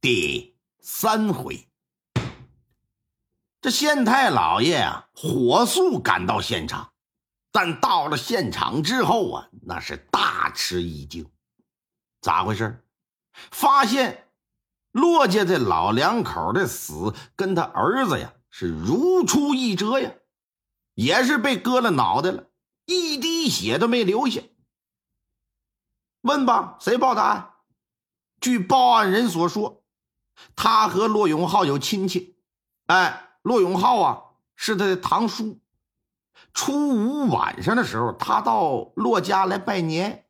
第三回，这县太老爷啊，火速赶到现场，但到了现场之后啊，那是大吃一惊。咋回事？发现骆家这老两口的死跟他儿子呀是如出一辙呀，也是被割了脑袋了，一滴血都没留下。问吧，谁报的案？据报案人所说，他和骆永浩有亲戚。哎，骆永浩啊，是他的堂叔。初五晚上的时候，他到骆家来拜年，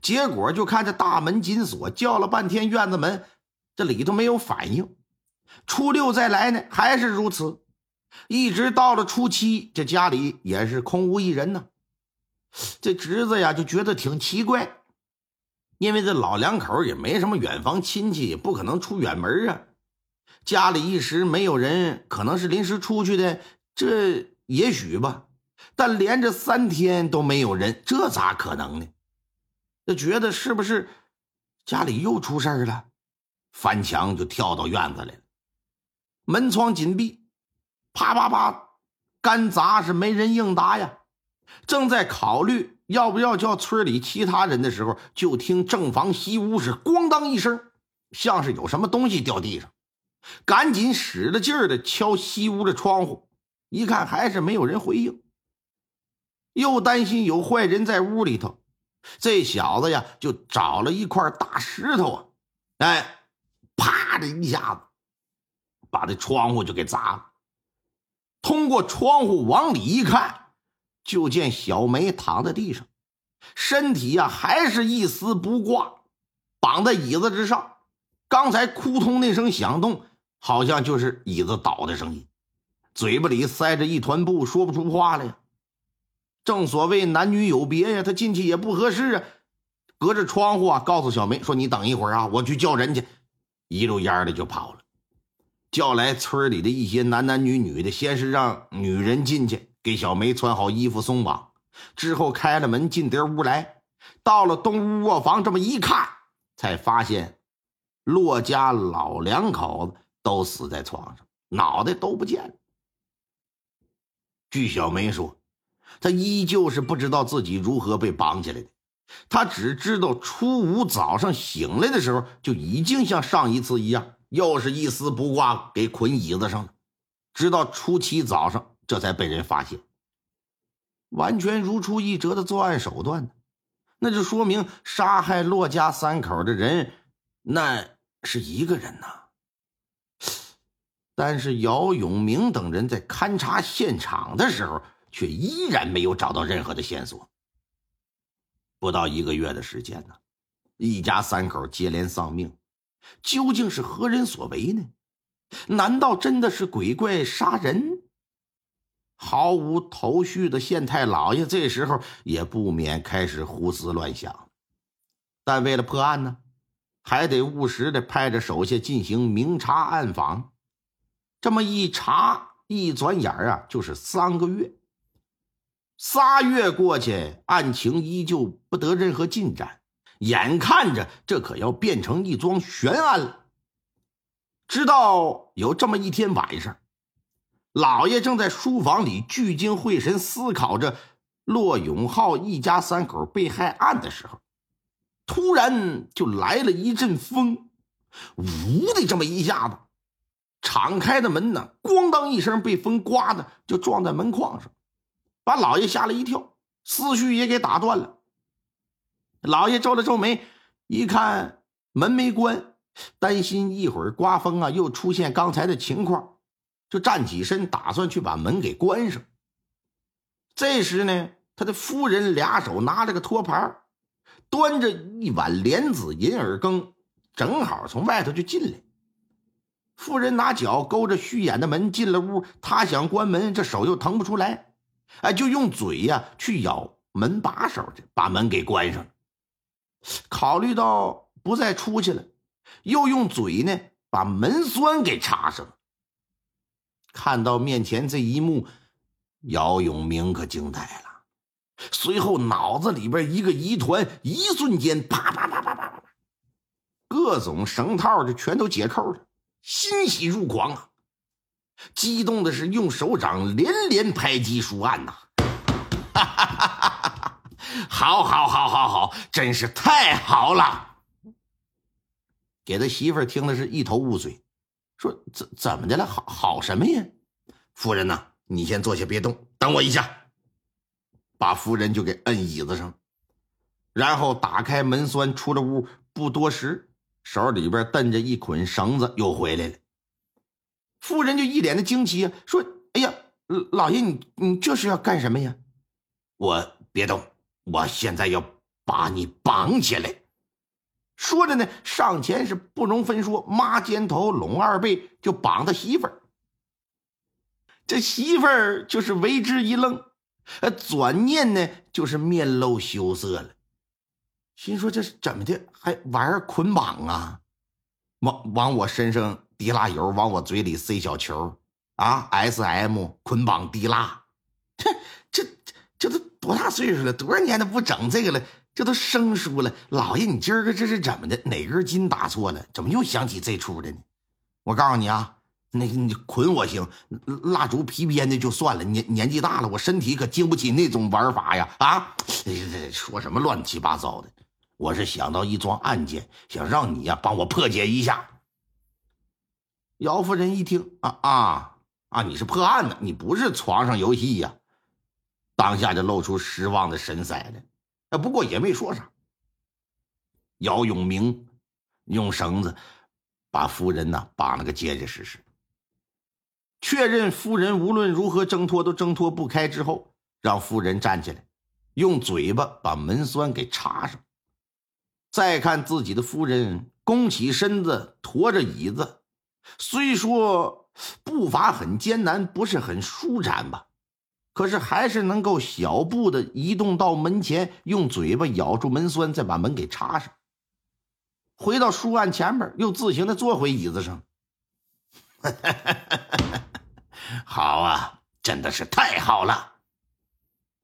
结果就看这大门紧锁，叫了半天院子门，这里头没有反应。初六再来呢，还是如此。一直到了初七，这家里也是空无一人呢。这侄子呀，就觉得挺奇怪。因为这老两口也没什么远房亲戚，也不可能出远门啊。家里一时没有人，可能是临时出去的，这也许吧。但连着三天都没有人，这咋可能呢？就觉得是不是家里又出事了？翻墙就跳到院子来了，门窗紧闭，啪啪啪，干砸是没人应答呀。正在考虑。要不要叫村里其他人的时候，就听正房西屋是咣当一声，像是有什么东西掉地上，赶紧使了劲儿的敲西屋的窗户，一看还是没有人回应，又担心有坏人在屋里头，这小子呀就找了一块大石头啊，哎，啪的一下子把这窗户就给砸了，通过窗户往里一看。就见小梅躺在地上，身体呀还是一丝不挂，绑在椅子之上。刚才扑通那声响动，好像就是椅子倒的声音。嘴巴里塞着一团布，说不出话来呀。正所谓男女有别呀，他进去也不合适啊。隔着窗户啊，告诉小梅说：“你等一会儿啊，我去叫人去。”一溜烟的就跑了，叫来村里的一些男男女女的，先是让女人进去。给小梅穿好衣服松绑之后，开了门进得屋来，到了东屋卧房，这么一看，才发现骆家老两口子都死在床上，脑袋都不见了。据小梅说，她依旧是不知道自己如何被绑起来的，她只知道初五早上醒来的时候，就已经像上一次一样，又是一丝不挂给捆椅子上了，直到初七早上。这才被人发现，完全如出一辙的作案手段呢，那就说明杀害骆家三口的人，那是一个人呐。但是姚永明等人在勘察现场的时候，却依然没有找到任何的线索。不到一个月的时间呢，一家三口接连丧命，究竟是何人所为呢？难道真的是鬼怪杀人？毫无头绪的县太老爷这时候也不免开始胡思乱想，但为了破案呢，还得务实的派着手下进行明察暗访。这么一查，一转眼啊，就是三个月。仨月过去，案情依旧不得任何进展，眼看着这可要变成一桩悬案了。直到有这么一天晚上。老爷正在书房里聚精会神思考着骆永浩一家三口被害案的时候，突然就来了一阵风，呜的这么一下子，敞开的门呢，咣当一声被风刮的就撞在门框上，把老爷吓了一跳，思绪也给打断了。老爷皱了皱眉，一看门没关，担心一会儿刮风啊又出现刚才的情况。就站起身，打算去把门给关上。这时呢，他的夫人俩手拿着个托盘，端着一碗莲子银耳羹，正好从外头就进来。妇人拿脚勾着虚掩的门进了屋，他想关门，这手又腾不出来，哎，就用嘴呀去咬门把手去，把门给关上了。考虑到不再出去了，又用嘴呢把门栓给插上了。看到面前这一幕，姚永明可惊呆了，随后脑子里边一个疑团，一瞬间啪啪啪啪啪啪，各种绳套就全都解扣了。欣喜若狂啊！激动的是用手掌连连拍击书案呐！哈哈哈哈哈！好，好，好，好，好，真是太好了！给他媳妇儿听的是一头雾水，说怎怎么的了？好好什么呀？夫人呐，你先坐下，别动，等我一下。把夫人就给摁椅子上，然后打开门栓，出了屋。不多时。手里边蹬着一捆绳子，又回来了。夫人就一脸的惊奇，说：“哎呀，老爷，你你这是要干什么呀？”我别动，我现在要把你绑起来。说着呢，上前是不容分说，抹肩头，拢二背，就绑他媳妇儿。这媳妇儿就是为之一愣，呃，转念呢，就是面露羞涩了。心说：“这是怎么的？还玩捆绑啊？往往我身上滴蜡油，往我嘴里塞小球啊？S M 捆绑滴蜡，这这这都多大岁数了？多少年都不整这个了？这都生疏了。老爷，你今儿个这是怎么的？哪根筋打错了？怎么又想起这出的呢？我告诉你啊，那个你捆我行，蜡烛皮鞭的就算了。年年纪大了，我身体可经不起那种玩法呀！啊，说什么乱七八糟的？”我是想到一桩案件，想让你呀帮我破解一下。姚夫人一听啊啊啊！你是破案的，你不是床上游戏呀？当下就露出失望的神色来。不过也没说啥。姚永明用绳子把夫人呢绑了个结结实实，确认夫人无论如何挣脱都挣脱不开之后，让夫人站起来，用嘴巴把门栓给插上。再看自己的夫人，弓起身子，驮着椅子，虽说步伐很艰难，不是很舒展吧，可是还是能够小步的移动到门前，用嘴巴咬住门栓，再把门给插上。回到书案前面，又自行的坐回椅子上。好啊，真的是太好了！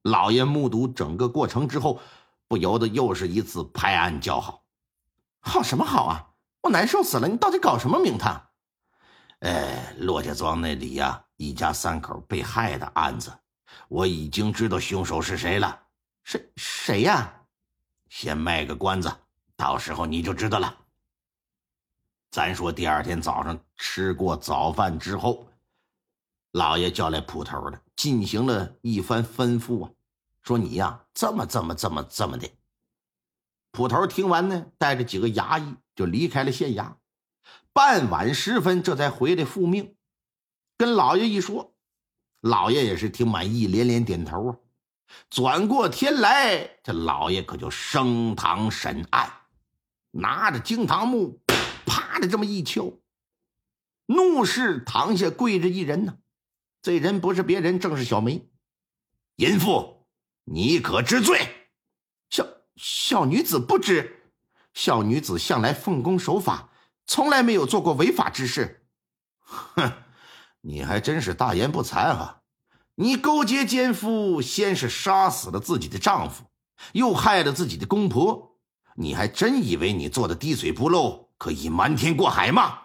老爷目睹整个过程之后。不由得又是一次拍案叫好，好什么好啊！我难受死了！你到底搞什么名堂？哎，骆家庄那里呀，一家三口被害的案子，我已经知道凶手是谁了。谁谁呀？先卖个关子，到时候你就知道了。咱说第二天早上吃过早饭之后，老爷叫来捕头的，进行了一番吩咐啊。说你呀，这么这么这么这么的。捕头听完呢，带着几个衙役就离开了县衙。傍晚时分，这才回来复命。跟老爷一说，老爷也是挺满意，连连点头啊。转过天来，这老爷可就升堂审案，拿着惊堂木，啪的这么一敲，怒视堂下跪着一人呢。这人不是别人，正是小梅，淫妇。你可知罪？小小女子不知，小女子向来奉公守法，从来没有做过违法之事。哼，你还真是大言不惭啊！你勾结奸夫，先是杀死了自己的丈夫，又害了自己的公婆，你还真以为你做的滴水不漏，可以瞒天过海吗？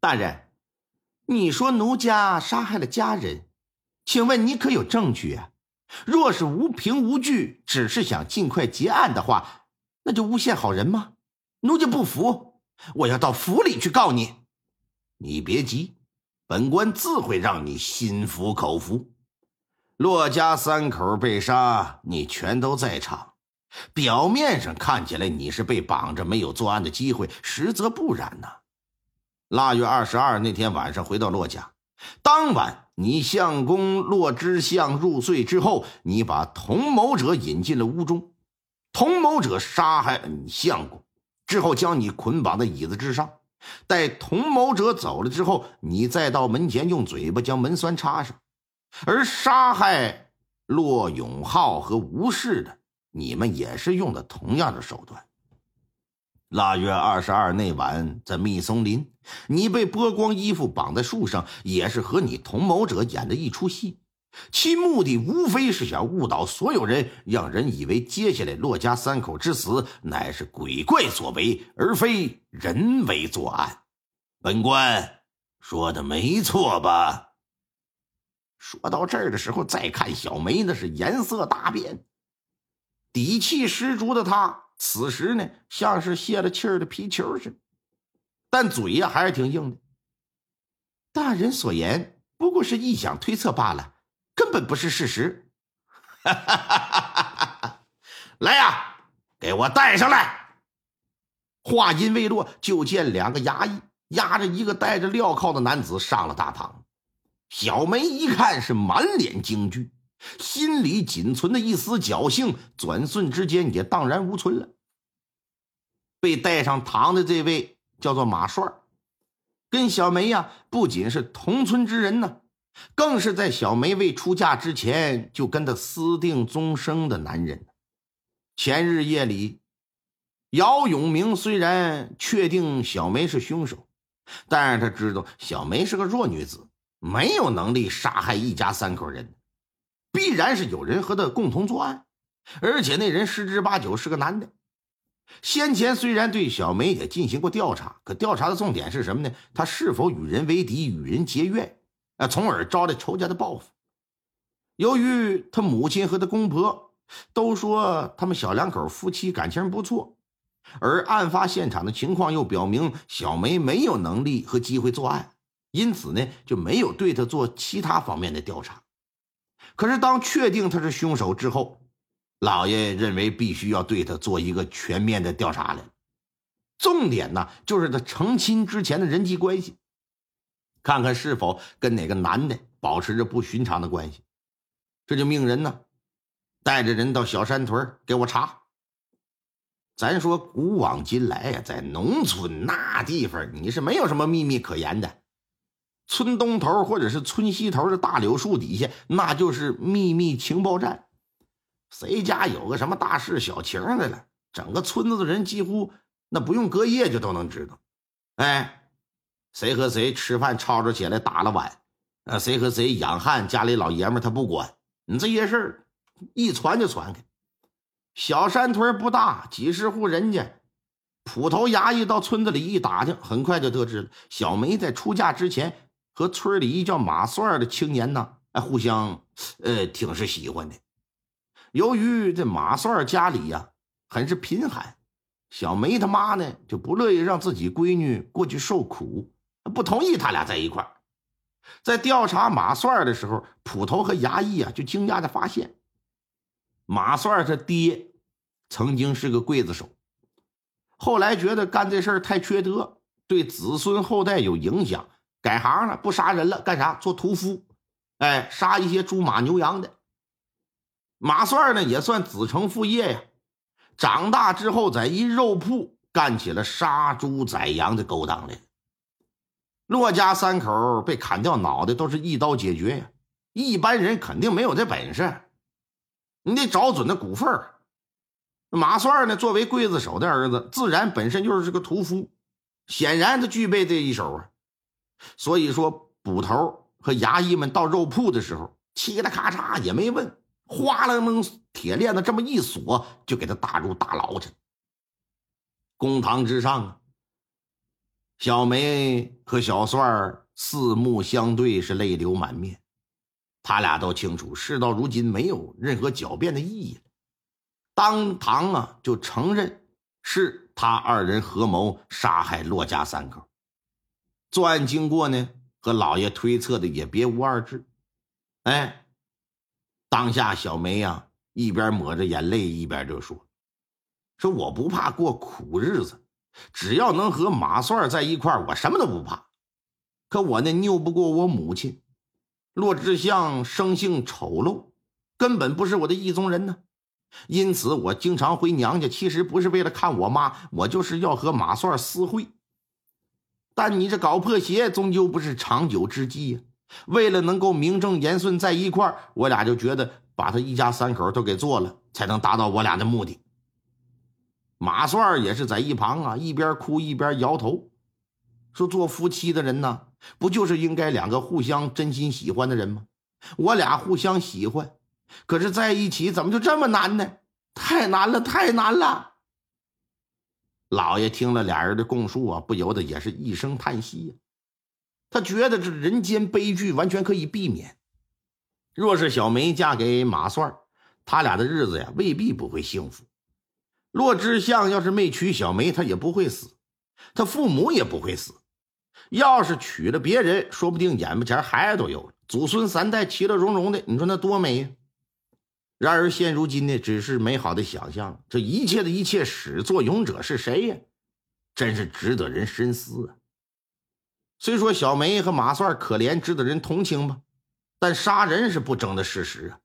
大人，你说奴家杀害了家人，请问你可有证据啊？若是无凭无据，只是想尽快结案的话，那就诬陷好人吗？奴家不服，我要到府里去告你。你别急，本官自会让你心服口服。骆家三口被杀，你全都在场。表面上看起来你是被绑着，没有作案的机会，实则不然呐。腊月二十二那天晚上回到骆家，当晚。你相公骆之相入睡之后，你把同谋者引进了屋中，同谋者杀害了你相公之后，将你捆绑在椅子之上，待同谋者走了之后，你再到门前用嘴巴将门栓插上。而杀害骆永浩和吴氏的，你们也是用的同样的手段。腊月二十二那晚，在密松林，你被剥光衣服绑在树上，也是和你同谋者演的一出戏。其目的无非是想误导所有人，让人以为接下来骆家三口之死乃是鬼怪所为，而非人为作案。本官说的没错吧？说到这儿的时候，再看小梅，那是颜色大变，底气十足的她，此时呢，像是泄了气的皮球似的，但嘴呀还是挺硬的。大人所言不过是臆想推测罢了。根本不是事实。来呀，给我带上来！话音未落，就见两个衙役押着一个戴着镣铐的男子上了大堂。小梅一看是满脸惊惧，心里仅存的一丝侥幸，转瞬之间也荡然无存了。被带上堂的这位叫做马帅，跟小梅呀不仅是同村之人呢。更是在小梅未出嫁之前就跟他私定终生的男人。前日夜里，姚永明虽然确定小梅是凶手，但是他知道小梅是个弱女子，没有能力杀害一家三口人，必然是有人和他共同作案，而且那人十之八九是个男的。先前虽然对小梅也进行过调查，可调查的重点是什么呢？他是否与人为敌，与人结怨？啊，从而招来仇家的报复。由于他母亲和他公婆都说他们小两口夫妻感情不错，而案发现场的情况又表明小梅没有能力和机会作案，因此呢就没有对他做其他方面的调查。可是当确定他是凶手之后，老爷认为必须要对他做一个全面的调查了。重点呢就是他成亲之前的人际关系。看看是否跟哪个男的保持着不寻常的关系，这就命人呢，带着人到小山屯给我查。咱说古往今来呀，在农村那地方，你是没有什么秘密可言的。村东头或者是村西头的大柳树底下，那就是秘密情报站。谁家有个什么大事小情的了，整个村子的人几乎那不用隔夜就都能知道。哎。谁和谁吃饭吵吵起来打了碗，啊，谁和谁养汉家里老爷们他不管你这些事儿，一传就传开。小山屯不大，几十户人家，捕头衙役到村子里一打听，很快就得知了小梅在出嫁之前和村里一叫马帅的青年呢，哎，互相呃挺是喜欢的。由于这马帅家里呀很是贫寒，小梅他妈呢就不乐意让自己闺女过去受苦。不同意他俩在一块，在调查马帅的时候，捕头和衙役啊就惊讶的发现，马帅他爹曾经是个刽子手，后来觉得干这事儿太缺德，对子孙后代有影响，改行了，不杀人了，干啥？做屠夫，哎，杀一些猪马牛羊的。马帅呢也算子承父业呀，长大之后在一肉铺干起了杀猪宰羊的勾当来。骆家三口被砍掉脑袋都是一刀解决呀，一般人肯定没有这本事。你得找准那股份马帅呢，作为刽子手的儿子，自然本身就是个屠夫，显然他具备这一手啊。所以说，捕头和衙役们到肉铺的时候，嘁啦咔嚓也没问，哗楞楞铁链子这么一锁，就给他打入大牢去。公堂之上啊。小梅和小帅四目相对，是泪流满面。他俩都清楚，事到如今没有任何狡辩的意义了。当堂啊，就承认是他二人合谋杀害骆家三口。作案经过呢，和老爷推测的也别无二致。哎，当下小梅呀，一边抹着眼泪，一边就说：“说我不怕过苦日子。”只要能和马帅在一块我什么都不怕。可我呢，拗不过我母亲。骆志向生性丑陋，根本不是我的意中人呢。因此，我经常回娘家，其实不是为了看我妈，我就是要和马帅私会。但你这搞破鞋终究不是长久之计呀。为了能够名正言顺在一块儿，我俩就觉得把他一家三口都给做了，才能达到我俩的目的。马帅也是在一旁啊，一边哭一边摇头，说：“做夫妻的人呢，不就是应该两个互相真心喜欢的人吗？我俩互相喜欢，可是在一起怎么就这么难呢？太难了，太难了！”老爷听了俩人的供述啊，不由得也是一声叹息呀。他觉得这人间悲剧完全可以避免。若是小梅嫁给马帅，他俩的日子呀未必不会幸福。骆志相要是没娶小梅，他也不会死，他父母也不会死。要是娶了别人，说不定眼巴前孩子都有，祖孙三代其乐融融的，你说那多美呀！然而现如今呢，只是美好的想象。这一切的一切始作俑者是谁呀？真是值得人深思啊！虽说小梅和马帅可怜，值得人同情吧，但杀人是不争的事实啊。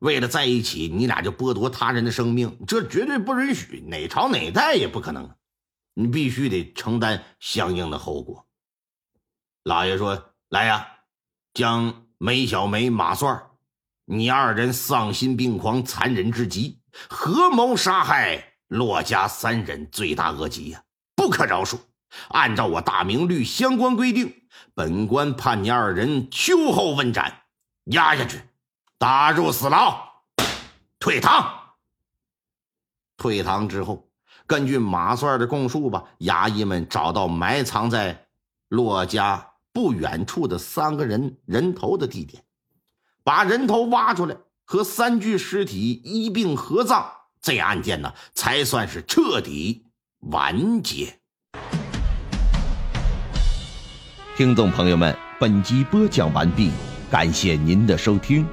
为了在一起，你俩就剥夺他人的生命，这绝对不允许，哪朝哪代也不可能。你必须得承担相应的后果。老爷说：“来呀，将梅小梅、马帅，你二人丧心病狂、残忍至极，合谋杀害骆家三人，罪大恶极呀，不可饶恕。按照我大明律相关规定，本官判你二人秋后问斩，押下去。”打入死牢，退堂。退堂之后，根据马帅的供述吧，衙役们找到埋藏在骆家不远处的三个人人头的地点，把人头挖出来，和三具尸体一并合葬，这案件呢才算是彻底完结。听众朋友们，本集播讲完毕，感谢您的收听。